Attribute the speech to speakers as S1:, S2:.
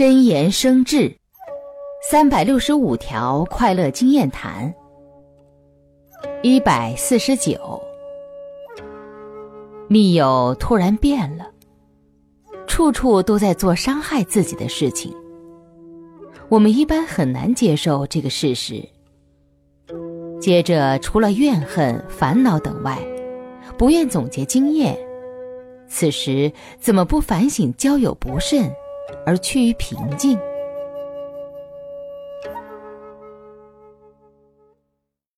S1: 真言生智，三百六十五条快乐经验谈。一百四十九，密友突然变了，处处都在做伤害自己的事情。我们一般很难接受这个事实。接着，除了怨恨、烦恼等外，不愿总结经验。此时怎么不反省交友不慎，而趋于平静？